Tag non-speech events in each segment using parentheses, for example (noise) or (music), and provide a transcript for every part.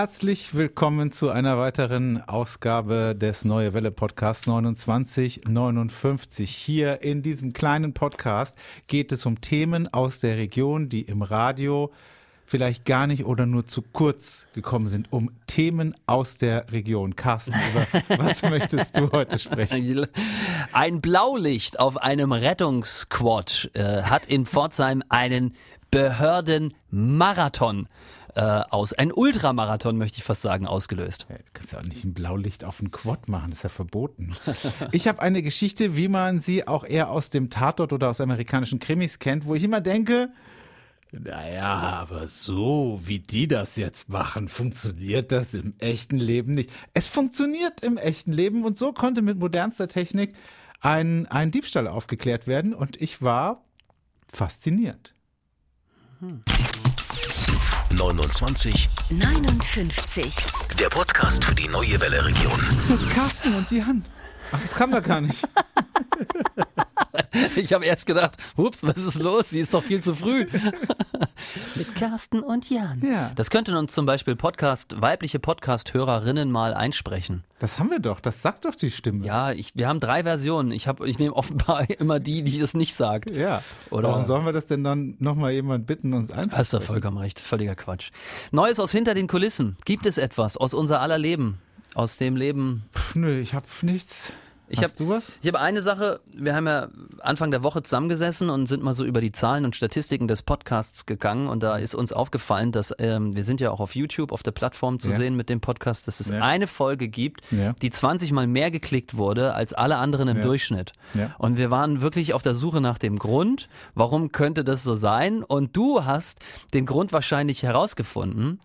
Herzlich willkommen zu einer weiteren Ausgabe des Neue Welle Podcasts 2959. Hier in diesem kleinen Podcast geht es um Themen aus der Region, die im Radio vielleicht gar nicht oder nur zu kurz gekommen sind, um Themen aus der Region. Carsten, über (laughs) was möchtest du heute sprechen? Ein Blaulicht auf einem Rettungsquad äh, hat in Pforzheim einen Behördenmarathon äh, aus. Ein Ultramarathon, möchte ich fast sagen, ausgelöst. Ja, du kannst ja auch nicht ein Blaulicht auf einen Quad machen, das ist ja verboten. (laughs) Ich habe eine Geschichte, wie man sie auch eher aus dem Tatort oder aus amerikanischen Krimis kennt, wo ich immer denke, naja, aber so wie die das jetzt machen, funktioniert das im echten Leben nicht. Es funktioniert im echten Leben und so konnte mit modernster Technik ein, ein Diebstahl aufgeklärt werden und ich war fasziniert. Hm. 29 59. Der Podcast für die neue Welle Region. Mit Carsten und Jan. Ach, das kann man gar nicht. (laughs) (laughs) Ich habe erst gedacht, ups, was ist los? Sie ist doch viel zu früh. (laughs) Mit Carsten und Jan. Ja. Das könnten uns zum Beispiel Podcast, weibliche Podcast-Hörerinnen mal einsprechen. Das haben wir doch, das sagt doch die Stimme. Ja, ich, wir haben drei Versionen. Ich, hab, ich nehme offenbar (laughs) immer die, die das nicht sagt. Ja. Oder- Warum sollen wir das denn dann nochmal jemand bitten, uns einzusprechen? Hast du vollkommen recht. Völliger Quatsch. Neues aus hinter den Kulissen. Gibt es etwas aus unser aller Leben? Aus dem Leben Pff, nö, ich hab nichts. Ich Hast hab- du was? Ich habe eine Sache, wir haben ja Anfang der Woche zusammengesessen und sind mal so über die Zahlen und Statistiken des Podcasts gegangen und da ist uns aufgefallen, dass ähm, wir sind ja auch auf YouTube, auf der Plattform zu Ja. sehen mit dem Podcast, dass es Ja. eine Folge gibt, Ja. die 20 mal mehr geklickt wurde als alle anderen im. Durchschnitt. Und wir waren wirklich auf der Suche nach dem Grund, warum könnte das so sein? Und du hast den Grund wahrscheinlich herausgefunden.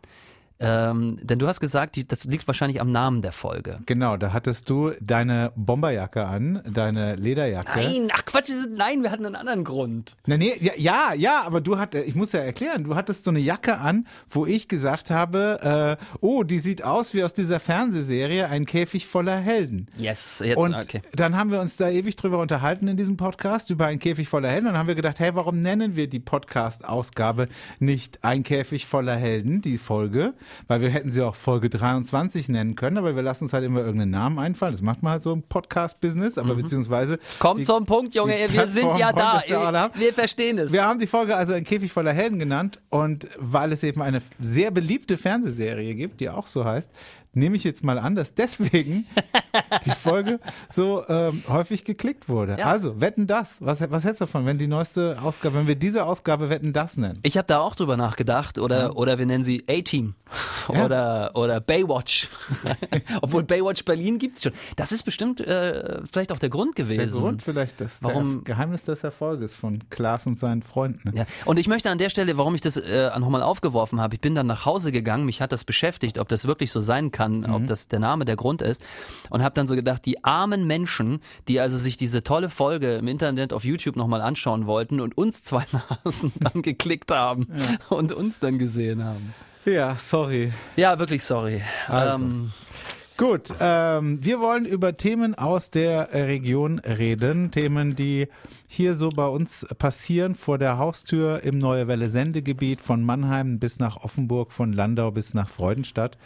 Ähm, denn du hast gesagt, die, das liegt wahrscheinlich am Namen der Folge. Genau, da hattest du deine Bomberjacke an, deine Lederjacke. Nein, ach Quatsch, nein, wir hatten einen anderen Grund. Na, nee, ja, ja, ja, aber du hattest, ich muss ja erklären, du hattest so eine Jacke an, wo ich gesagt habe, äh, oh, die sieht aus wie aus dieser Fernsehserie Ein Käfig voller Helden. Yes, jetzt, Und okay. dann haben wir uns da ewig drüber unterhalten in diesem Podcast über ein Käfig voller Helden. Und dann haben wir gedacht, hey, warum nennen wir die Podcast-Ausgabe nicht ein Käfig voller Helden, die Folge? Weil wir hätten sie auch Folge 23 nennen können, aber wir lassen uns halt immer irgendeinen Namen einfallen. Das macht man halt so im Podcast-Business, aber beziehungsweise. Komm die- Mhm. zum Punkt, Junge, wir sind ja Plattform da. das ja alle haben. Wir verstehen es. Wir haben die Folge also ein Käfig voller Helden genannt und weil es eben eine sehr beliebte Fernsehserie gibt, die auch so heißt, nehme ich jetzt mal an, dass deswegen (laughs) die Folge so ähm, häufig geklickt wurde. Ja. Also, wetten das. Was, was hältst du davon, wenn die neueste Ausgabe, wenn wir diese Ausgabe wetten das nennen? Ich habe da auch drüber nachgedacht oder oder wir nennen sie A-Team (laughs) Ja. oder oder Baywatch. (laughs) Obwohl Baywatch Berlin gibt's schon. Das ist bestimmt äh, vielleicht auch der Grund gewesen. Der Grund vielleicht das Warum- Geheimnis des Erfolges von Klaas und seinen Freunden. Ja. Und ich möchte an der Stelle, warum ich das äh, nochmal aufgeworfen habe, ich bin dann nach Hause gegangen, mich hat das beschäftigt, ob das wirklich so sein kann, Mhm. ob das der Name der Grund ist und habe dann so gedacht, die armen Menschen, die also sich diese tolle Folge im Internet auf YouTube nochmal anschauen wollten und uns zwei (laughs) Nasen dann geklickt haben und uns dann gesehen haben. Ja, sorry. Ja, wirklich sorry. Also. Ähm, Gut, ähm, wir wollen über Themen aus der Region reden. Themen, die hier so bei uns passieren, vor der Haustür im Neue Welle Sendegebiet, von Mannheim bis nach Offenburg, von Landau bis nach Freudenstadt.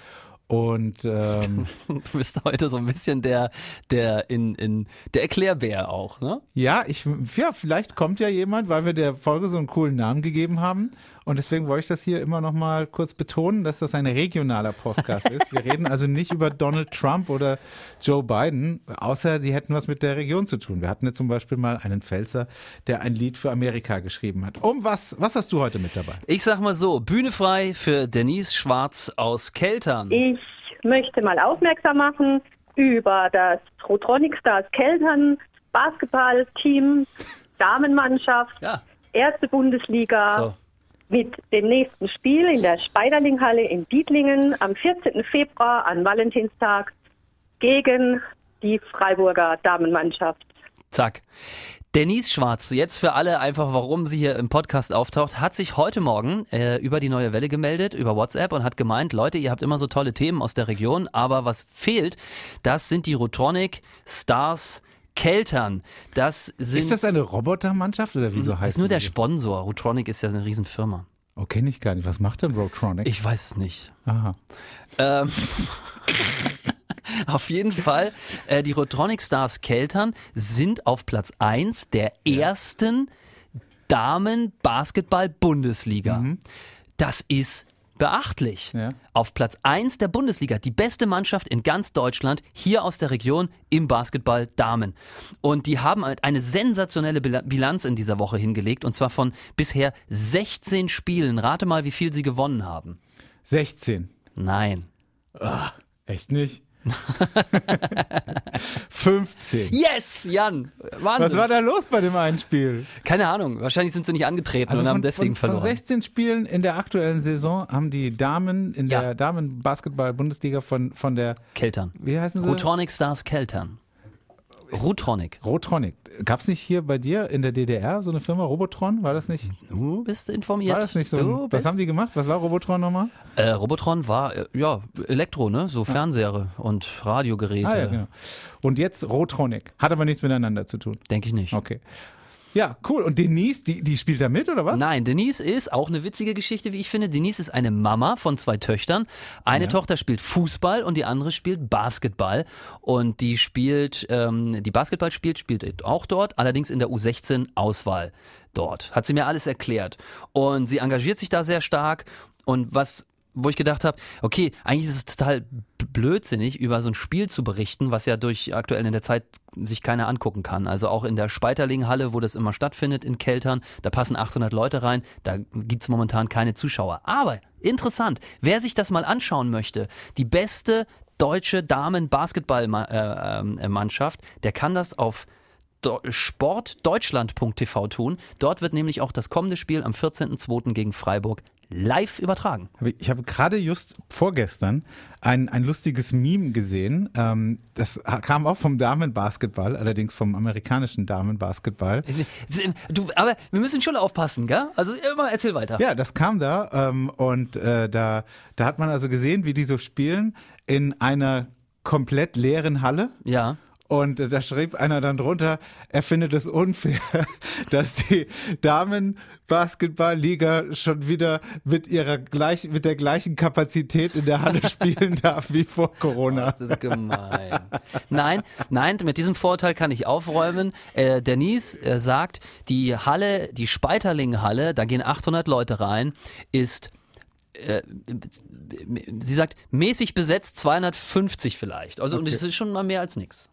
Und ähm, (laughs) du bist heute so ein bisschen der, der in, in der Erklärbär auch, ne? ja, ich, ja, vielleicht kommt ja jemand, weil wir der Folge so einen coolen Namen gegeben haben. Und deswegen wollte ich das hier immer noch mal kurz betonen, dass das ein regionaler Podcast ist. Wir reden also nicht über Donald Trump oder Joe Biden, außer die hätten was mit der Region zu tun. Wir hatten ja zum Beispiel mal einen Pfälzer, der ein Lied für Amerika geschrieben hat. Um was, was hast du heute mit dabei? Ich sag mal so, Bühne frei für Denise Schwarz aus Keltern. Ich möchte mal aufmerksam machen über das Rotronic Stars Keltern Basketballteam, Damenmannschaft, Ja, erste Bundesliga so. mit dem nächsten Spiel in der Speiderlinghalle in Dietlingen am 14. Februar an Valentinstag gegen die Freiburger Damenmannschaft. Zack. Denise Schwarz, jetzt für alle einfach, warum sie hier im Podcast auftaucht, hat sich heute Morgen äh, über die neue Welle gemeldet, über WhatsApp und hat gemeint, Leute, ihr habt immer so tolle Themen aus der Region, aber was fehlt, das sind die Rotronic Stars Keltern. Das sind Ist das eine Robotermannschaft oder wieso heißt das ist nur der? Sponsor. Rotronic ist ja eine Riesenfirma. Oh, kenne ich gar nicht. Was macht denn Roadtronic? Ich weiß es nicht. Aha. Ähm, (laughs) (laughs) auf jeden Fall, äh, die Rotronic Stars Keltern sind auf Platz 1 der ersten Damen-Basketball-Bundesliga. Das ist beachtlich. Ja. Auf Platz 1 der Bundesliga, die beste Mannschaft in ganz Deutschland, hier aus der Region im Basketball Damen. Und die haben halt eine sensationelle Bil- Bilanz in dieser Woche hingelegt und zwar von bisher 16 Spielen. Rate mal, wie viel sie gewonnen haben. 16. Nein. Echt nicht? 15. (laughs) Yes, Jan. Wahnsinn. Was war da los bei dem einen Spiel? Keine Ahnung. Wahrscheinlich sind sie nicht angetreten und haben deswegen Also von, verloren. Von 16 Spielen in der aktuellen Saison haben die Damen in Ja. der Damen-Basketball-Bundesliga von, von der, Keltern. wie heißen sie? Rutronic Stars Keltern. Rutronic. Rotronic. Gab es nicht hier bei dir in der DDR so eine Firma Robotron? War das nicht? Du bist informiert. War das nicht so? Du Ein, was haben die gemacht? Was war Robotron nochmal? äh, Robotron war, äh, ja, Elektro, ne? So Fernseher und Radiogeräte. Ah ja, genau. Und jetzt Rotronic. Hat aber nichts miteinander zu tun. Denke ich nicht. Okay. Ja, cool. Und Denise, die, die spielt da mit, oder was? Nein, Denise ist auch eine witzige Geschichte, wie ich finde. Denise ist eine Mama von zwei Töchtern. Eine Tochter spielt Fußball und die andere spielt Basketball. Und die spielt, ähm, die Basketball spielt, spielt auch dort, allerdings in der U16-Auswahl dort. Hat sie mir alles erklärt. Und sie engagiert sich da sehr stark. Und was wo ich gedacht habe, okay, eigentlich ist es total blödsinnig, über so ein Spiel zu berichten, was ja durch aktuell in der Zeit sich keiner angucken kann. Also auch in der Speiterlinghalle, wo das immer stattfindet in Keltern, da passen 800 Leute rein, da gibt's momentan keine Zuschauer. Aber interessant, wer sich das mal anschauen möchte, die beste deutsche Damen-Basketball-Mannschaft, der kann das auf sportdeutschland.tv tun. Dort wird nämlich auch das kommende Spiel am 14.02. gegen Freiburg live übertragen. Ich habe gerade just vorgestern ein, ein lustiges Meme gesehen. Ähm, das kam auch vom Damenbasketball, allerdings vom amerikanischen Damenbasketball. Du, aber wir müssen schon aufpassen, gell? Also immer erzähl weiter. Ja, das kam da ähm, und äh, da, da hat man also gesehen, wie die so spielen in einer komplett leeren Halle. Ja. Und äh, da schrieb einer dann drunter, er findet es unfair, (laughs) dass die Damen-Basketball-Liga schon wieder mit ihrer gleich, mit der gleichen Kapazität in der Halle (laughs) spielen darf wie vor Corona. Das ist gemein. Nein, nein, mit diesem Vorteil kann ich aufräumen. Äh, Denise äh, sagt, die Halle, die Speiterling-Halle, da gehen 800 Leute rein, ist äh, sie sagt, mäßig besetzt 250 vielleicht. Also, und das ist schon mal mehr als nix.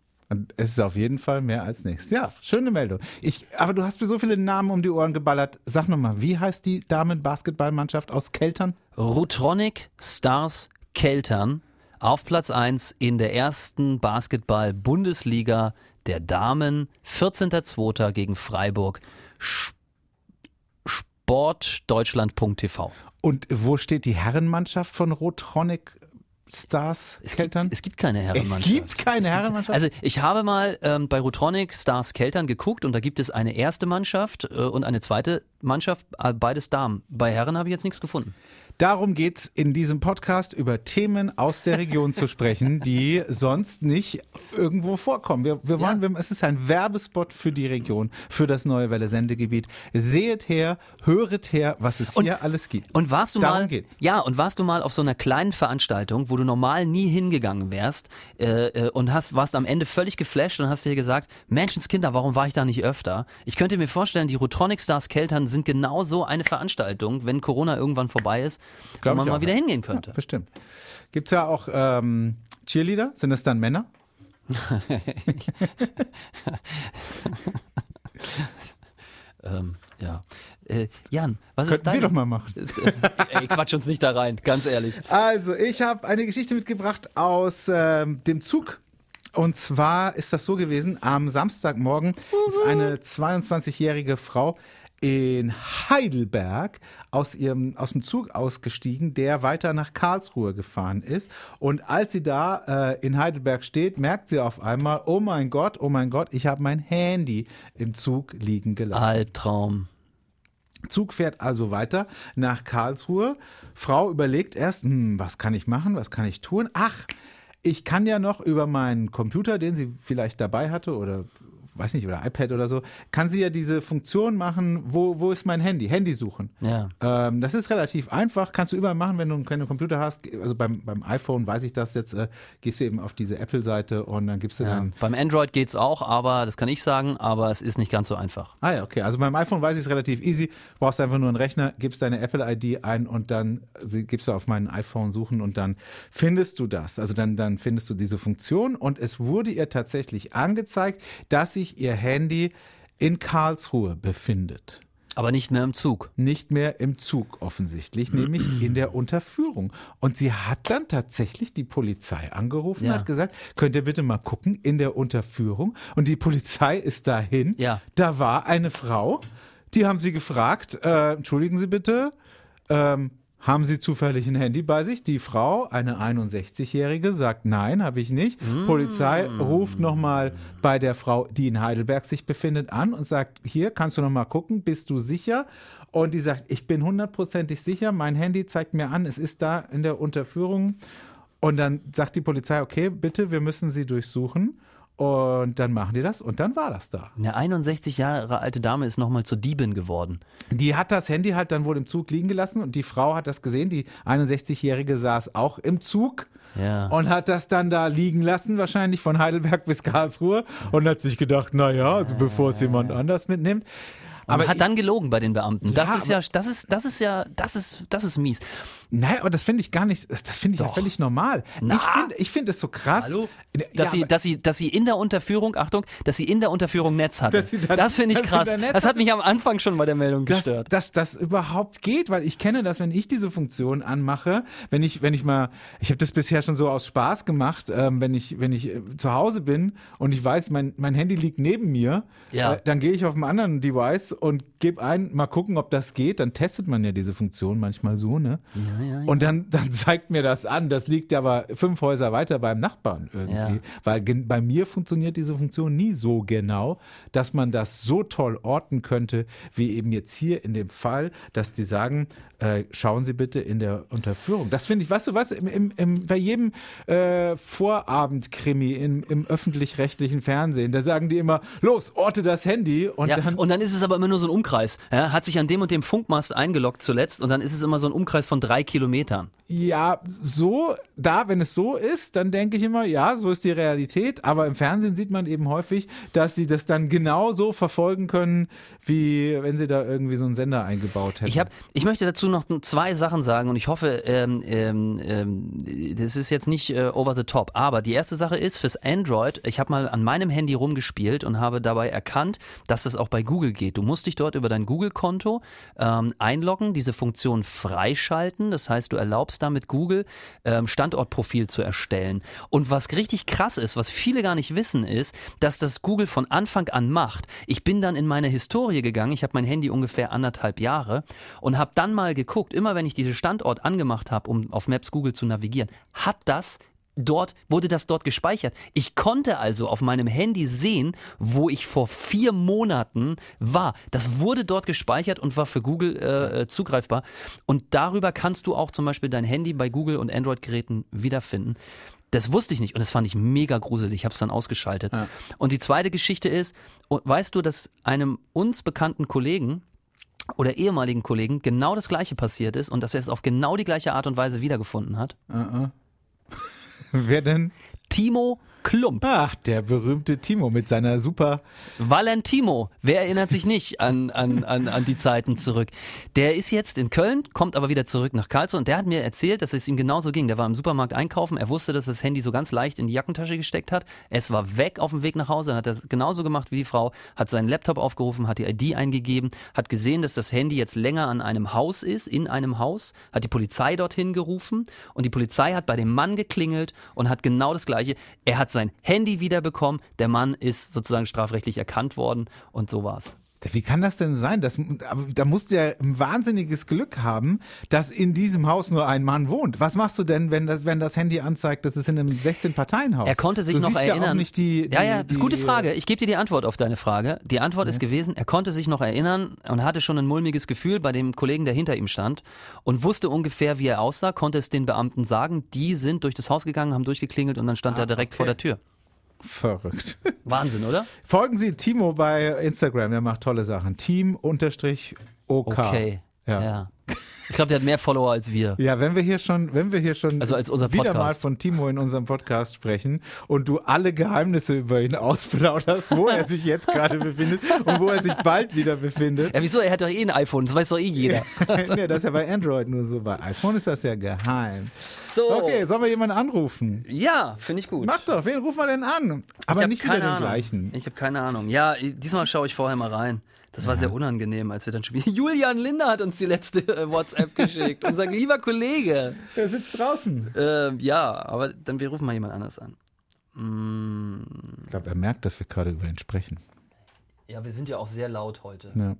Es ist auf jeden Fall mehr als nichts. Ja, schöne Meldung. Ich, aber du hast mir so viele Namen um die Ohren geballert. Sag nochmal, wie heißt die Damen-Basketballmannschaft aus Keltern? Rutronic Stars Keltern auf Platz 1 in der ersten Basketball-Bundesliga der Damen. 14.02. gegen Freiburg. Sch- Sportdeutschland.tv. Und wo steht die Herrenmannschaft von Rotronic Stars Es Keltern? gibt, es gibt keine Herrenmannschaft. Es gibt keine Herrenmannschaft? Also ich habe mal ähm, bei Rutronic Stars Keltern geguckt und da gibt es eine erste Mannschaft äh, und eine zweite Mannschaft, äh, beides Damen. Bei Herren habe ich jetzt nichts gefunden. Darum geht's in diesem Podcast, über Themen aus der Region zu sprechen, die sonst nicht irgendwo vorkommen. Wir, wir wollen, wir, es ist ein Werbespot für die Region, für das neue Welle Sendegebiet. Seht her, höret her, was es hier alles gibt. Und warst du Darum mal, geht's. ja, und warst du mal auf so einer kleinen Veranstaltung, wo du normal nie hingegangen wärst äh, äh, und hast, warst am Ende völlig geflasht und hast dir gesagt, Menschenskinder, warum war ich da nicht öfter? Ich könnte mir vorstellen, die Rutronic Stars Keltern sind genau so eine Veranstaltung, wenn Corona irgendwann vorbei ist, Glaub wo man mal auch, wieder ja. hingehen könnte. Bestimmt. Gibt's ja auch ähm, Cheerleader? Sind das dann Männer? (laughs) Ähm, ja. Äh, Jan, was ist Könnten dein... wir doch mal machen. Äh, Ey, quatsch uns nicht da rein, ganz ehrlich. Also, ich habe eine Geschichte mitgebracht aus ähm, dem Zug. Und zwar ist das so gewesen, am Samstagmorgen ist eine 22-jährige Frau in Heidelberg aus ihrem aus dem Zug ausgestiegen, der weiter nach Karlsruhe gefahren ist. Und als sie da äh, in Heidelberg steht, merkt sie auf einmal: Oh mein Gott, oh mein Gott, ich habe mein Handy im Zug liegen gelassen. Albtraum. Zug fährt also weiter nach Karlsruhe. Frau überlegt erst, hm, was kann ich machen, was kann ich tun? Ach, ich kann ja noch über meinen Computer, den sie vielleicht dabei hatte oder weiß nicht, oder iPad oder so, kann sie ja diese Funktion machen, wo, wo ist mein Handy? Handy suchen. Ja. Ähm, das ist relativ einfach, kannst du überall machen, wenn du keinen Computer hast. Also beim, beim iPhone weiß ich das jetzt, äh, gehst du eben auf diese Apple-Seite und dann gibst du Ja. dann. Beim Android geht's auch, aber das kann ich sagen, aber es ist nicht ganz so einfach. Ah ja, okay. Also beim iPhone weiß ich es relativ easy. Brauchst einfach nur einen Rechner, gibst deine Apple-ID ein und dann gibst du auf mein iPhone suchen und dann findest du das. Also dann, dann findest du diese Funktion und es wurde ihr tatsächlich angezeigt, dass sich ihr Handy in Karlsruhe befindet. Aber nicht mehr im Zug. nicht mehr im Zug offensichtlich, nämlich in der Unterführung. Und sie hat dann tatsächlich die Polizei angerufen, Ja. hat gesagt, könnt ihr bitte mal gucken in der Unterführung. Und die Polizei ist dahin. Ja. Da war eine Frau, die haben sie gefragt, äh, entschuldigen Sie bitte, ähm, haben Sie zufällig ein Handy bei sich? Die Frau, eine 61-Jährige, sagt, nein, habe ich nicht. Polizei ruft nochmal bei der Frau, die in Heidelberg sich befindet, an und sagt, hier, kannst du nochmal gucken, bist du sicher? Und die sagt, ich bin hundertprozentig sicher, mein Handy zeigt mir an, es ist da in der Unterführung. Und dann sagt die Polizei, okay, bitte, wir müssen sie durchsuchen. Und dann machen die das und dann war das da. Eine 61 Jahre alte Dame ist nochmal zur Diebin geworden. Die hat das Handy halt dann wohl im Zug liegen gelassen und die Frau hat das gesehen. Die 61-Jährige saß auch im Zug Ja. und hat das dann da liegen lassen, wahrscheinlich von Heidelberg bis Karlsruhe und hat sich gedacht, naja, also bevor es jemand anders mitnimmt. Aber hat dann gelogen bei den Beamten. Das Ja, ist ja, das ist, das ist ja, das ist, das ist mies. Nein, aber das finde ich gar nicht, das finde ich ja Doch. völlig normal. Na. Ich finde ich finde es so krass. Hallo? Ja, Dass, sie, aber- dass, sie, dass sie in der Unterführung, Achtung, dass sie in der Unterführung Netz hatte. Dass sie dann- das finde ich (laughs) dass sie krass. da Das hat mich am Anfang schon bei der Meldung dass, gestört. dass das überhaupt geht, weil ich kenne das, wenn ich diese Funktion anmache, wenn ich, wenn ich mal, ich habe das bisher schon so aus Spaß gemacht, ähm, wenn ich, wenn ich äh, zu Hause bin und ich weiß, mein, mein Handy liegt neben mir, Ja. äh, dann gehe ich auf einem anderen Device und gebe ein, mal gucken, ob das geht. Dann testet man ja diese Funktion manchmal so, ne? Ja, ja, ja. Und dann, dann zeigt mir das an. Das liegt aber fünf Häuser weiter beim Nachbarn irgendwie. Ja. Weil bei mir funktioniert diese Funktion nie so genau, dass man das so toll orten könnte, wie eben jetzt hier in dem Fall, dass die sagen, äh, schauen Sie bitte in der Unterführung. Das finde ich, weißt du was, im, im, im, bei jedem äh, Vorabendkrimi im, im öffentlich-rechtlichen Fernsehen, da sagen die immer, los, orte das Handy und ja, dann und dann ist es aber immer nur so ein Umkreis. Ja, hat sich an dem und dem Funkmast eingeloggt zuletzt und dann ist es immer so ein Umkreis von drei Kilometern. Ja, so, da, wenn es so ist, dann denke ich immer, ja, so ist die Realität. Aber im Fernsehen sieht man eben häufig, dass sie das dann genau so verfolgen können, wie wenn sie da irgendwie so einen Sender eingebaut hätten. Ich, hab, ich möchte dazu noch zwei Sachen sagen und ich hoffe, ähm, ähm, ähm, das ist jetzt nicht äh, over the top. Aber die erste Sache ist fürs Android, ich habe mal an meinem Handy rumgespielt und habe dabei erkannt, dass das auch bei Google geht. Du musst dich dort über dein Google-Konto ähm, einloggen, diese Funktion freischalten. Das heißt, du erlaubst damit Google ähm, Standortprofil zu erstellen. Und was richtig krass ist, was viele gar nicht wissen, ist, dass das Google von Anfang an macht. Ich bin dann in meine Historie gegangen, ich habe mein Handy ungefähr anderthalb Jahre und habe dann mal geguckt, immer wenn ich diesen Standort angemacht habe, um auf Maps Google zu navigieren, hat das dort, wurde das dort gespeichert. Ich konnte also auf meinem Handy sehen, wo ich vor vier Monaten war. Das wurde dort gespeichert und war für Google äh, äh, zugreifbar. Und darüber kannst du auch zum Beispiel dein Handy bei Google und Android-Geräten wiederfinden. Das wusste ich nicht und das fand ich mega gruselig. Ich habe es dann ausgeschaltet. Und die zweite Geschichte ist, und weißt du, dass einem uns bekannten Kollegen oder ehemaligen Kollegen genau das gleiche passiert ist und dass er es auf genau die gleiche Art und Weise wiedergefunden hat? Wer denn? Timo Klump. Ach, der berühmte Timo mit seiner super. Valentimo, wer erinnert sich nicht an, an, an, an die Zeiten zurück? Der ist jetzt in Köln, kommt aber wieder zurück nach Karlsruhe und der hat mir erzählt, dass es ihm genauso ging. Der war im Supermarkt einkaufen, er wusste, dass das Handy so ganz leicht in die Jackentasche gesteckt hat. Es war weg auf dem Weg nach Hause, dann hat er es genauso gemacht wie die Frau, hat seinen Laptop aufgerufen, hat die ID eingegeben, hat gesehen, dass das Handy jetzt länger an einem Haus ist, in einem Haus, hat die Polizei dorthin gerufen und die Polizei hat bei dem Mann geklingelt und hat genau das Gleiche. Er hat sein Handy wiederbekommen, der Mann ist sozusagen strafrechtlich erkannt worden und so war's. Wie kann das denn sein? Das, da musst du ja ein wahnsinniges Glück haben, dass in diesem Haus nur ein Mann wohnt. Was machst du denn, wenn das, wenn das Handy anzeigt, das ist in einem 16-Parteien-Haus? Er konnte sich du noch erinnern. Ja, auch nicht die, die, ja, ja, das ist gute Frage. Ich gebe dir die Antwort auf deine Frage. Die Antwort ist gewesen, er konnte sich noch erinnern und hatte schon ein mulmiges Gefühl bei dem Kollegen, der hinter ihm stand und wusste ungefähr, wie er aussah, konnte es den Beamten sagen. Die sind durch das Haus gegangen, haben durchgeklingelt und dann stand Ah, er direkt okay. vor der Tür. Verrückt. (laughs) Wahnsinn, oder? Folgen Sie Timo bei Instagram, der macht tolle Sachen. Team-OK. Okay. Ja. Ja. Ich glaube, der hat mehr Follower als wir. Ja, wenn wir hier schon, wenn wir hier schon Also als unser wieder mal von Timo in unserem Podcast sprechen und du alle Geheimnisse über ihn ausplauderst, wo er sich jetzt gerade befindet und wo er sich bald wieder befindet. Ja, wieso? Er hat doch eh ein iPhone, das weiß doch eh jeder. (laughs) nee, das ist ja bei Android nur so. Bei iPhone ist das ja geheim. So. Okay, sollen wir jemanden anrufen? Ja, finde ich gut. Mach doch, wen rufen wir denn an? Aber nicht wieder keine den Ahnung. gleichen. Ich habe keine Ahnung. Ja, diesmal schaue ich vorher mal rein. Das war sehr unangenehm, als wir dann schon wieder. (laughs) Julian Linder hat uns die letzte äh, WhatsApp geschickt. (laughs) Unser lieber Kollege. Der sitzt draußen. Ähm, ja, aber dann wir rufen mal jemand anders an. Ich glaube, er merkt, dass wir gerade über ihn sprechen. Ja, wir sind ja auch sehr laut heute. Ja.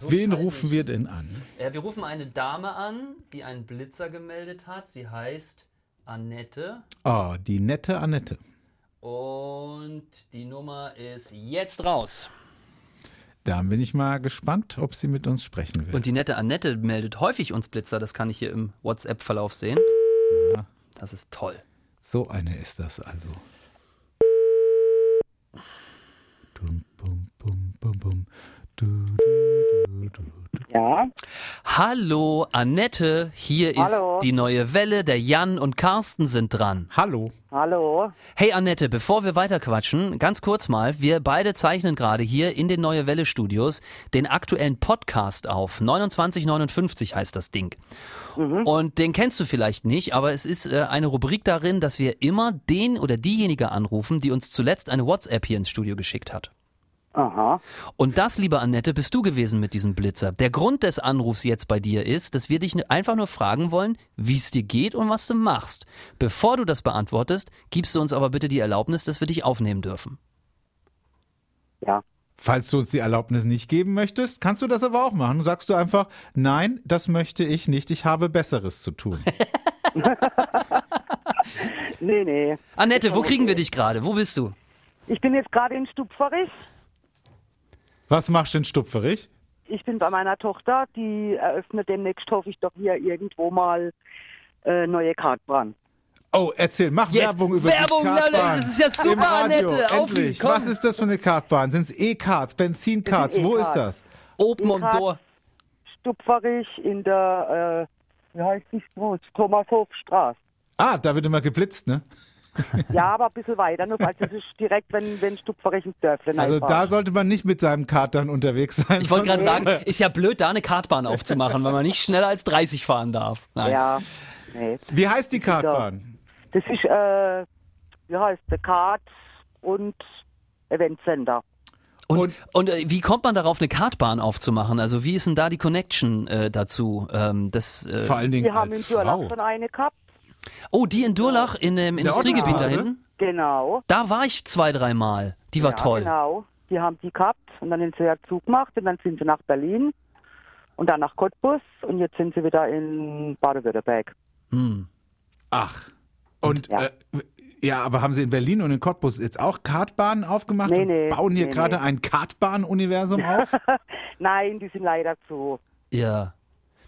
So Wen rufen nicht. wir denn an? Äh, wir rufen eine Dame an, die einen Blitzer gemeldet hat. Sie heißt Annette Oh, die nette Annette. und die Nummer ist jetzt raus. Da bin ich mal gespannt, ob sie mit uns sprechen will. Und die nette Annette meldet häufig uns Blitzer, das kann ich hier im WhatsApp-Verlauf sehen. Das ist toll. So eine ist das also. Dum, bum, bum, bum, bum. Du, du, du, du, du. Ja, Hallo Annette, hier Hallo. ist die neue Welle, der Jan und Carsten sind dran. Hallo. hallo. Hey Annette, bevor wir weiterquatschen, ganz kurz mal, wir beide zeichnen gerade hier in den Neue Welle Studios den aktuellen Podcast auf. 2959 heißt das Ding. Und den kennst du vielleicht nicht, aber es ist äh, eine Rubrik darin, dass wir immer den oder diejenige anrufen, die uns zuletzt eine WhatsApp hier ins Studio geschickt hat. Aha. Und das, liebe Annette, bist du gewesen mit diesem Blitzer. Der Grund des Anrufs jetzt bei dir ist, dass wir dich einfach nur fragen wollen, wie es dir geht und was du machst. Bevor du das beantwortest, gibst du uns aber bitte die Erlaubnis, dass wir dich aufnehmen dürfen. Ja. Falls du uns die Erlaubnis nicht geben möchtest, kannst du das aber auch machen. Sagst du einfach, nein, das möchte ich nicht, ich habe Besseres zu tun. (laughs) Nee, nee. Annette, wo kriegen wir dich gerade? Wo bist du? Ich bin jetzt gerade in Stupferich. Was machst du in Stupferich? Ich bin bei meiner Tochter, die eröffnet demnächst, hoffe ich doch hier irgendwo mal äh, neue Kartbahn. Oh, erzähl, mach Jetzt Werbung über Werbung, die Kartbahn. das ist ja super, Im Radio, Annette. Auf endlich. komm. Was ist das für eine Kartbahn? Sind es E-Karts, Benzinkarts? Das sind Wo ist das? Oben und Dor. Stupferich in der, äh, wie heißt die Straße? Thomas-Hof-Straße. Ah, da wird immer geblitzt, ne? (laughs) Ja, aber ein bisschen weiter. Nur, also es ist direkt, wenn, wenn Stupferich ins Dörfle Also da sollte man nicht mit seinem Kart dann unterwegs sein. Ich wollte gerade sagen, (laughs) ist ja blöd, da eine Kartbahn aufzumachen, weil man nicht schneller als 30 fahren darf. Nein. Ja, nee. Wie heißt die Kartbahn? Das ist, äh, wie heißt der Kart und Eventcenter. Und, Und- und, äh, wie kommt man darauf, eine Kartbahn aufzumachen? Also wie ist denn da die Connection äh, dazu? Ähm, das, äh, Vor allen Dingen Wir haben in als Frau. schon eine gehabt. Oh, die in Durlach in dem Industriegebiet da hinten? Genau. Da war ich zwei, dreimal. Die war ja, toll. Genau. Die haben die gehabt und dann sind sie ja Zug gemacht und dann sind sie nach Berlin und dann nach Cottbus und jetzt sind sie wieder in Baden-Württemberg. Hm. Ach. Und Ja. äh, ja, aber haben Sie in Berlin und in Cottbus jetzt auch Kartbahnen aufgemacht Nee, und nee, bauen hier nee, gerade nee. ein Kartbahn-Universum auf? (laughs) Nein, die sind leider zu. Ja.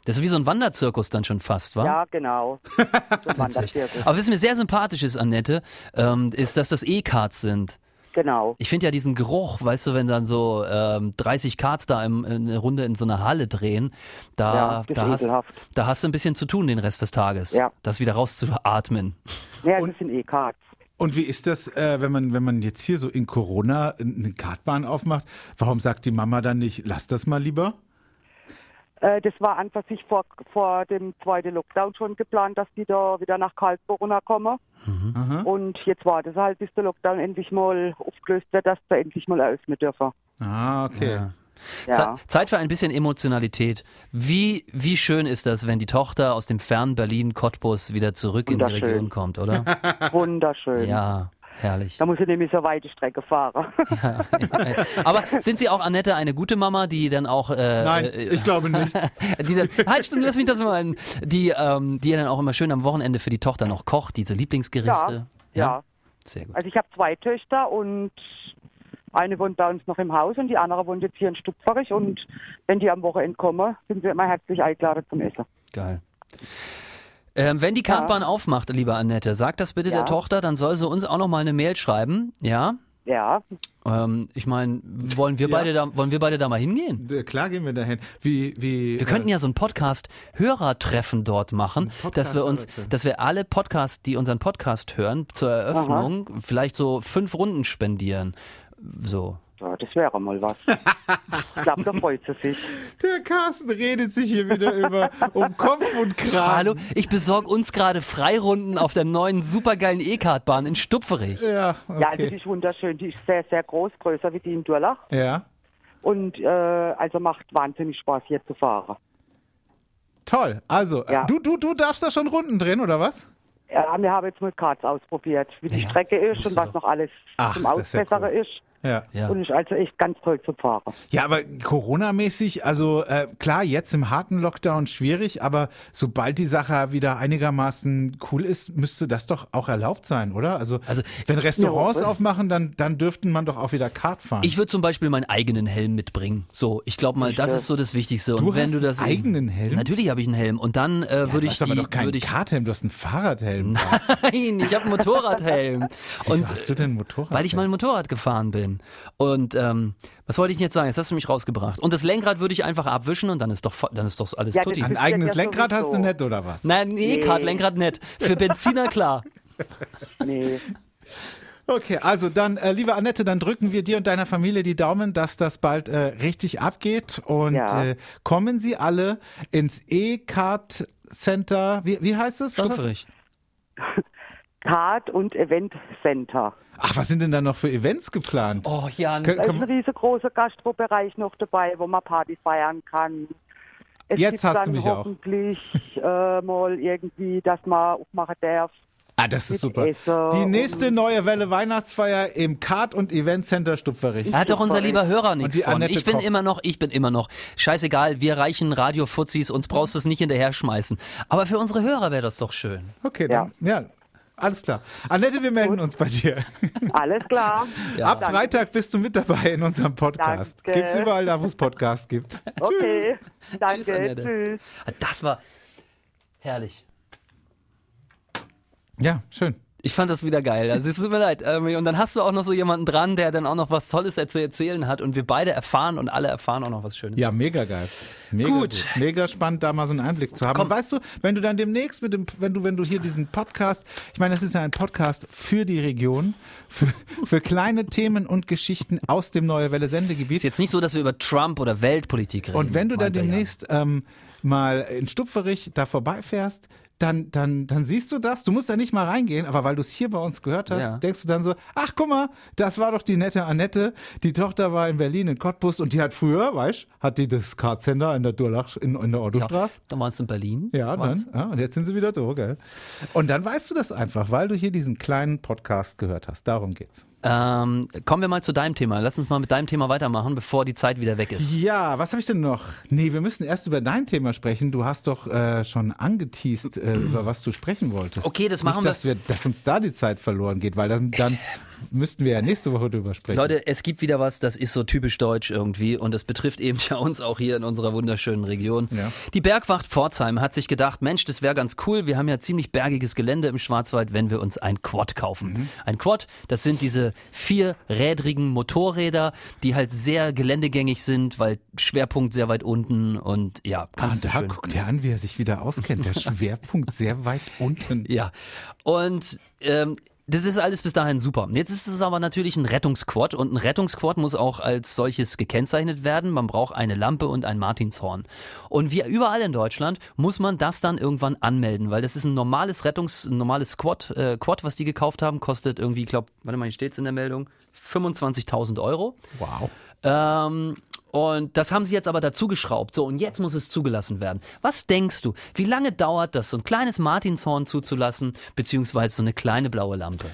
Das ist wie so ein Wanderzirkus dann schon fast, wa? Ja, genau. (laughs) So. Wanderzirkus. Aber was mir sehr sympathisch ist, Annette, ähm, ist, dass das E-Karts sind. Genau. Ich finde ja diesen Geruch, weißt du, wenn dann so ähm, 30 Karts da im, in eine Runde in so einer Halle drehen, da, Ja, da, hast, da hast du ein bisschen zu tun den Rest des Tages. Ja. Das wieder rauszuatmen. Ja, Und- das sind E-Cards. Und wie ist das, äh, wenn man wenn man jetzt hier so in Corona eine Kartbahn aufmacht? Warum sagt die Mama dann nicht, lass das mal lieber? Äh, das war an für sich vor, vor dem zweiten Lockdown schon geplant, dass die da wieder nach Karlsruhe runterkommen. Aha. Und jetzt wartet es halt, bis der Lockdown endlich mal aufgelöst wird, dass wir endlich mal eröffnen dürfen. Ah, okay. Ja. Ja. Ze- Zeit für ein bisschen Emotionalität. Wie, wie schön ist das, wenn die Tochter aus dem fernen Berlin Cottbus wieder zurück in die. Region kommt, oder? (laughs) Wunderschön. ja, herrlich. Da muss ich nämlich so weite Strecke fahren. (laughs) Aber sind Sie auch, Annette, eine gute Mama, die dann auch... Äh, Nein, äh, ich glaube nicht. (laughs) die dann, halt, stimmt, lass mich das mal ein, die, ähm, die dann auch immer schön am Wochenende für die Tochter noch kocht, diese Lieblingsgerichte. ja, ja. Sehr gut. Also ich habe zwei Töchter und eine wohnt bei uns noch im Haus und die andere wohnt jetzt hier in Stupferich und wenn die am Wochenende kommen, sind wir immer herzlich eingeladen zum Essen. Geil. Ähm, wenn die Kartbahn aufmacht, liebe Annette, sag das bitte Ja. der Tochter, dann soll sie uns auch noch mal eine Mail schreiben, ja? Ja, Ähm, ich meine, wollen wir Ja. beide da, wollen wir beide da mal hingehen? Äh, Klar gehen wir dahin. Wie, wie, Wir könnten ja so ein Podcast-Hörertreffen dort machen, dass wir uns, dass wir alle Podcasts, die unseren Podcast hören, zur Eröffnung vielleicht so fünf Runden spendieren. So. Ja das wäre mal was. (laughs) ich glaube, da freut sie sich. Der Carsten redet sich hier wieder über um Kopf und Kragen. Hallo, ich besorge uns gerade Freirunden auf der neuen supergeilen E-Kartbahn in Stupferich. Ja, Ja, also die okay. ist wunderschön. Die ist sehr, sehr groß, größer wie die in Durlach. Ja, Und äh, also macht wahnsinnig Spaß, hier zu fahren. toll. Also, äh, Ja. du, du, du darfst da schon Runden drehen, oder was? Ja, wir haben jetzt mit Karts ausprobiert, wie die Ja, Strecke ist und was doch. noch alles Ach, zum das ist cool. ist. Ja. Ja. Und ist also echt ganz toll zum Fahren. Ja, aber Corona-mäßig, also äh, klar, jetzt im harten Lockdown schwierig, aber sobald die Sache wieder einigermaßen cool ist, müsste das doch auch erlaubt sein, oder? Also, Also, wenn Restaurants Ja, aufmachen, dann, dann dürften man doch auch wieder Kart fahren. Ich würde zum Beispiel meinen eigenen Helm mitbringen. So, ich glaube mal, das ist so das Wichtigste. Und Du wenn hast du das einen eigenen Helm? Natürlich habe ich einen Helm. Und dann äh, würde du ich hast aber doch keinen würde ich, Karthelm, du hast einen Fahrradhelm. (laughs) nein, ich habe einen Motorradhelm. Wieso Und hast du denn einen Motorrad? weil ich mal Motorrad gefahren bin. Und ähm, was wollte ich denn jetzt sagen? Jetzt hast du mich rausgebracht. Und das Lenkrad würde ich einfach abwischen und dann ist doch, dann ist doch alles Ja, tutti. Ein eigenes ja Lenkrad hast du nicht, oder was? Nein, nee, E-Kart, Lenkrad nicht. Für Benziner klar. (laughs) Nee. Okay, also dann, äh, liebe Annette, dann drücken wir dir und deiner Familie die Daumen, dass das bald äh, richtig abgeht. Und Ja. äh, kommen Sie alle ins E-Kart Center. Wie, wie heißt es? Was Kart und Event Center. Ach, was sind denn da noch für Events geplant? Oh, Jan. Da ist ein riesengroßer Gastrobereich noch dabei, wo man Party feiern kann. Es Jetzt gibt hast du mich auch. hoffentlich äh, mal irgendwie, dass man aufmachen darf. Ah, das ist super. Essen Die nächste neue Welle Weihnachtsfeier im Kart und Event Center Stupferich. Da hat doch unser lieber Hörer nichts von. Annette Ich bin Koch. immer noch, ich bin immer noch. Scheißegal, wir reichen Radio-Fuzis, uns brauchst du es nicht hinterher schmeißen. Aber für unsere Hörer wäre das doch schön. Okay, dann, ja. Alles klar. Annette, wir melden uns bei dir. Alles klar. (laughs) Ja. Ab Freitag bist du mit dabei in unserem Podcast. Danke. Gibt's überall da, wo es Podcasts gibt. (laughs) Okay. Danke. Tschüss, Annette. Tschüss. Das war herrlich. Ja, schön. Ich fand das wieder geil. Also es tut mir leid. Ähm, Und dann hast du auch noch so jemanden dran, der dann auch noch was Tolles zu erzählen hat und wir beide erfahren und alle erfahren auch noch was Schönes. Ja, mega geil. Mega Gut. Mega spannend, da mal so einen Einblick zu haben. Komm. Und weißt du, wenn du dann demnächst mit dem, wenn du, wenn du hier diesen Podcast, ich meine, das ist ja ein Podcast für die Region, für, für kleine Themen und Geschichten aus dem Neue Welle Ist Sendegebiet. jetzt nicht so, dass wir über Trump oder Weltpolitik reden. Und wenn du da meint ja. demnächst ähm, mal in Stupferich da vorbeifährst, dann, dann, dann siehst du das. Du musst da nicht mal reingehen, aber weil du es hier bei uns gehört hast, Ja. denkst du dann so, ach guck mal, das war doch die nette Annette. Die Tochter war in Berlin in Cottbus und die hat früher, weißt hat die das Kartcenter in der Durlach, in, in der ja, Ottostraße. dann warst du in Berlin. Ja, dann. Ja, und jetzt sind sie wieder so, gell? Und dann weißt du das einfach, weil du hier diesen kleinen Podcast gehört hast. Darum geht's. Ähm, kommen wir mal zu deinem Thema. Lass uns mal mit deinem Thema weitermachen, bevor die Zeit wieder weg ist. Ja, was habe ich denn noch? Nee, wir müssen erst über dein Thema sprechen. Du hast doch äh, schon angeteased, äh, über was du sprechen wolltest. Okay, das machen Nicht, wir. dass wir. Dass uns da die Zeit verloren geht, weil dann, dann (laughs) müssten wir ja nächste Woche drüber sprechen. Leute, es gibt wieder was, das ist so typisch deutsch irgendwie und das betrifft eben ja uns auch hier in unserer wunderschönen Region. Ja. Die Bergwacht Pforzheim hat sich gedacht, Mensch, das wäre ganz cool. Wir haben ja ziemlich bergiges Gelände im Schwarzwald, wenn wir uns ein Quad kaufen. Mhm. Ein Quad, das sind diese vierrädrigen Motorräder, die halt sehr geländegängig sind, weil Schwerpunkt sehr weit unten und ja, ah, kannst du da schön. guck dir an, wie er sich wieder auskennt. Der (laughs) Schwerpunkt sehr weit unten. Ja. Und ähm, das ist alles bis dahin super. Jetzt ist es aber natürlich ein Rettungsquad und ein Rettungsquad muss auch als solches gekennzeichnet werden. Man braucht eine Lampe und ein Martinshorn. Und wie überall in Deutschland muss man das dann irgendwann anmelden, weil das ist ein normales Rettungs-, ein normales Quad, äh, Quad, was die gekauft haben, kostet irgendwie, ich glaube, warte mal, hier steht's in der Meldung, 25.000 Euro. Wow. Ähm, und das haben sie jetzt aber dazu geschraubt. So, und jetzt muss es zugelassen werden. Was denkst du, wie lange dauert das, so ein kleines Martinshorn zuzulassen, beziehungsweise so eine kleine blaue Lampe?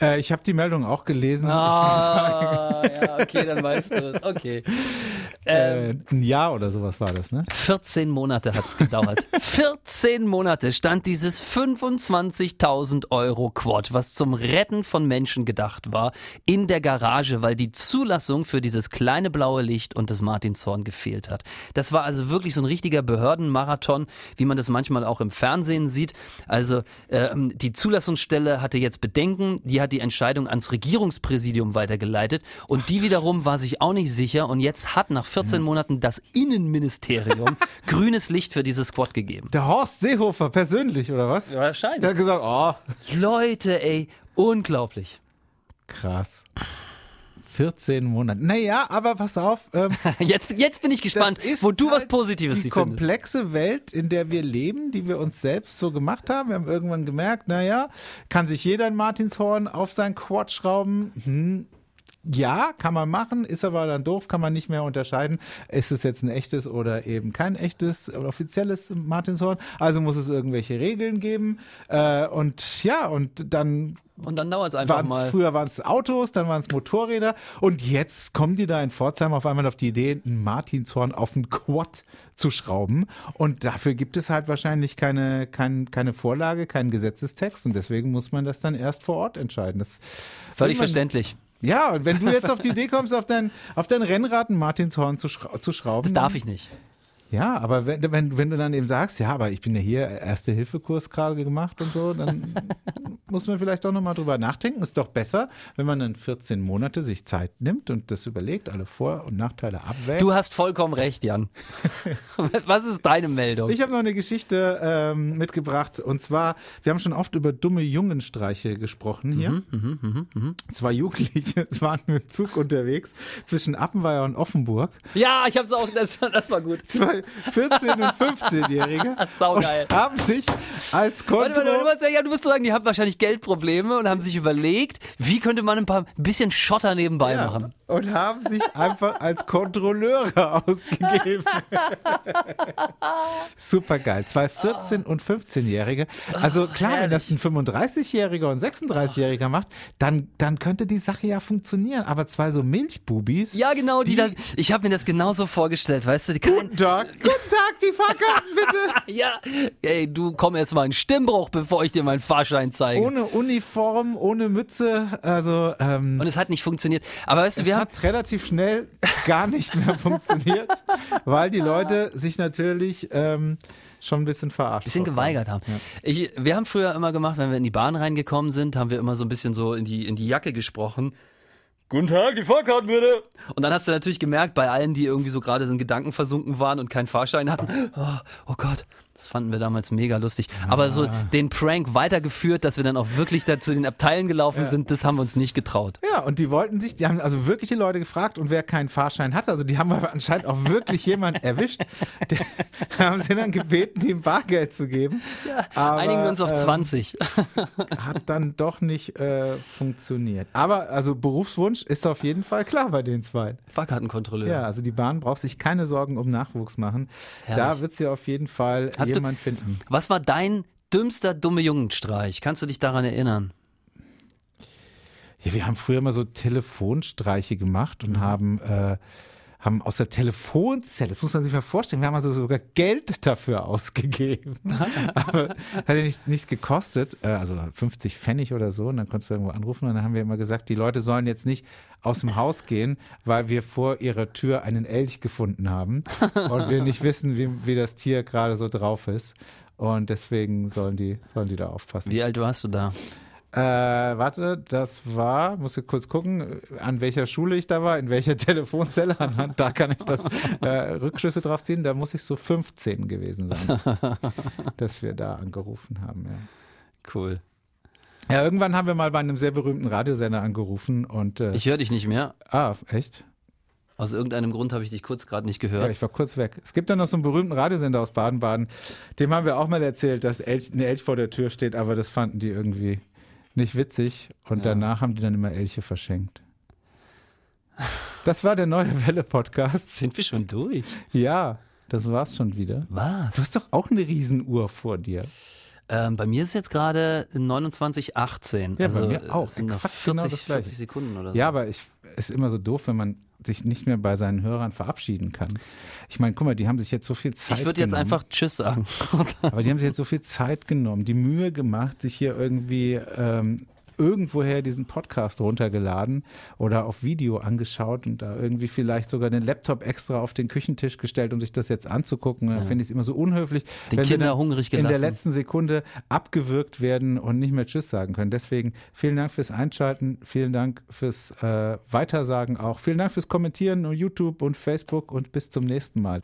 Äh, ich habe die Meldung auch gelesen. Ah, (laughs) ja, okay, dann weißt du es. Okay. Äh, ein Jahr oder sowas war das, ne? 14 Monate hat's gedauert. (laughs) 14 Monate stand dieses 25.000 Euro Quad, was zum Retten von Menschen gedacht war, in der Garage, weil die Zulassung für dieses kleine blaue Licht und das Martinshorn gefehlt hat. Das war also wirklich so ein richtiger Behördenmarathon, wie man das manchmal auch im Fernsehen sieht. Also ähm, die Zulassungsstelle hatte jetzt Bedenken, die hat die Entscheidung ans Regierungspräsidium weitergeleitet und die wiederum war sich auch nicht sicher und jetzt hat nach 14 Monaten das Innenministerium (laughs) grünes Licht für dieses Quad gegeben. Der Horst Seehofer persönlich, oder was? Wahrscheinlich. Der hat gesagt, oh, Leute, ey, unglaublich. krass. 14 Monate. Naja, aber pass auf. Ähm, (laughs) Jetzt, jetzt bin ich gespannt, wo du was halt Positives Die sie findest. komplexe Welt, in der wir leben, die wir uns selbst so gemacht haben. Wir haben irgendwann gemerkt, naja, kann sich jeder ein Martinshorn auf sein Quad schrauben? Hm. Ja, kann man machen, ist aber dann doof, kann man nicht mehr unterscheiden, ist es jetzt ein echtes oder eben kein echtes oder offizielles Martinshorn. Also muss es irgendwelche Regeln geben. Äh, und ja, und dann Und dann dauert es einfach waren's, mal. früher waren es Autos, dann waren es Motorräder und jetzt kommen die da in Pforzheim auf einmal auf die Idee, ein Martinshorn auf ein Quad zu schrauben und dafür gibt es halt wahrscheinlich keine, kein, keine Vorlage, keinen Gesetzestext und deswegen muss man das dann erst vor Ort entscheiden. Das, Völlig verständlich. Ja, und wenn du jetzt auf die Idee kommst, auf dein, auf dein Rennrad ein Martinshorn zu, schra zu schrauben. Das darf ich nicht. Ja, aber wenn, wenn, wenn du dann eben sagst, ja, aber ich bin ja hier Erste-Hilfe-Kurs gerade gemacht und so, dann (laughs) muss man vielleicht auch nochmal drüber nachdenken. Ist doch besser, wenn man dann 14 Monate sich Zeit nimmt und das überlegt, alle Vor- und Nachteile abwägt. Du hast vollkommen recht, Jan. (laughs) Was ist deine Meldung? ich habe noch eine Geschichte ähm, mitgebracht und zwar, wir haben schon oft über dumme Jungenstreiche gesprochen hier. Zwei Jugendliche (laughs) waren mit dem Zug unterwegs zwischen Appenweier und Offenburg. ja, ich hab's auch, das, das war gut. Zwei 14- und 15-Jährige (laughs) Saugeil. und haben sich als Warte, warte, du musst, ja, du musst sagen, die haben wahrscheinlich Geldprobleme und haben sich überlegt, wie könnte man ein paar ein bisschen Schotter nebenbei Ja, machen. Und haben sich einfach als Kontrolleure (laughs) ausgegeben. (laughs) Super geil. Zwei 14- und 15-Jährige. Also klar, wenn das ein 35-Jähriger und 36-Jähriger macht, dann, dann könnte die Sache ja funktionieren. Aber zwei so Milchbubis. Ja, genau, die, Die- das, ich habe mir das genauso vorgestellt, weißt du, kein, Guten Tag, guten Tag, die Fahrkarten (laughs) bitte. ja, ey, du komm erst mal in Stimmbruch, bevor ich dir meinen Fahrschein zeige. Ohne Uniform, ohne Mütze. Also, ähm, und es hat nicht funktioniert. Aber weißt du, wir haben, hat relativ schnell gar nicht mehr (laughs) funktioniert, weil die Leute sich natürlich ähm, schon ein bisschen verarscht bisschen geweigert haben. Ich, wir haben früher immer gemacht, wenn wir in die Bahn reingekommen sind, haben wir immer so ein bisschen so in die, in die Jacke gesprochen. Guten Tag, die Fahrkarten bitte. Und dann hast du natürlich gemerkt, bei allen, die irgendwie so gerade in Gedanken versunken waren und keinen Fahrschein hatten, oh, oh Gott, das fanden wir damals mega lustig. Aber so den Prank weitergeführt, dass wir dann auch wirklich da zu den Abteilen gelaufen sind, das haben wir uns nicht getraut. Ja, und die wollten sich, die haben also wirkliche Leute gefragt und wer keinen Fahrschein hatte, also die haben aber anscheinend auch wirklich jemand (laughs) erwischt, der (laughs) haben sie dann gebeten, ihm Bargeld zu geben. aber, Einigen wir uns auf ähm, 20. (laughs) Hat dann doch nicht äh, funktioniert. Aber also Berufswunsch ist auf jeden Fall klar bei den zwei. Fahrkartenkontrolleur. Ja, also die Bahn braucht sich keine Sorgen um Nachwuchs machen. Da Herrlich. wird sie auf jeden Fall Hast du- finden. Was war dein dümmster dumme Jungenstreich? Kannst du dich daran erinnern? Ja, wir haben früher immer so Telefonstreiche gemacht Mhm. und haben, äh, haben aus der Telefonzelle, das muss man sich mal vorstellen, wir haben also sogar Geld dafür ausgegeben. (laughs) Aber hat ja nichts nichts gekostet, äh, also 50 Pfennig oder so, und dann konntest du irgendwo anrufen und dann haben wir immer gesagt, die Leute sollen jetzt nicht aus dem Haus gehen, weil wir vor ihrer Tür einen Elch gefunden haben (laughs) und wir nicht wissen, wie, wie das Tier gerade so drauf ist. Und deswegen sollen die, sollen die da aufpassen. Wie alt warst du da? Äh, warte, das war, muss ich kurz gucken, an welcher Schule ich da war, in welcher (laughs) Telefonzelle, anhand, da kann ich das äh, Rückschlüsse drauf ziehen, da muss ich so 15 gewesen sein, (laughs) dass wir da angerufen haben, ja. Cool. Ja, irgendwann haben wir mal bei einem sehr berühmten Radiosender angerufen und, äh, Ich höre dich nicht mehr. ah, echt? Aus irgendeinem Grund habe ich dich kurz gerade nicht Ja, gehört. ich war kurz weg. Es gibt da noch so einen berühmten Radiosender aus Baden-Baden, dem haben wir auch mal erzählt, dass Elch, ein Elch vor der Tür steht, aber das fanden die irgendwie nicht witzig und Ja. danach haben die dann immer Elche verschenkt. Das war der neue Welle-Podcast. Sind wir schon durch? Ja, das war's schon wieder. Was? Du hast doch auch eine Riesenuhr vor dir. Ähm, bei mir ist jetzt gerade 29,18. Ja, also bei mir auch. es sind Exakt 40, genau das Gleiche. 40 Sekunden oder so. Ja, aber ich ist immer so doof, wenn man sich nicht mehr bei seinen Hörern verabschieden kann. Ich meine, guck mal, die haben sich jetzt so viel Zeit Ich würde jetzt einfach Tschüss sagen. Aber die haben sich jetzt so viel Zeit genommen, die Mühe gemacht, sich hier irgendwie ähm, irgendwoher diesen Podcast runtergeladen oder auf Video angeschaut und da irgendwie vielleicht sogar den Laptop extra auf den Küchentisch gestellt, um sich das jetzt anzugucken. Da finde ich es immer so unhöflich, Den wenn Kinder hungrig in der gelassen. letzten Sekunde abgewürgt werden und nicht mehr Tschüss sagen können. Deswegen vielen Dank fürs Einschalten, vielen Dank fürs äh, Weitersagen auch, vielen Dank fürs Kommentieren auf YouTube und Facebook und bis zum nächsten Mal.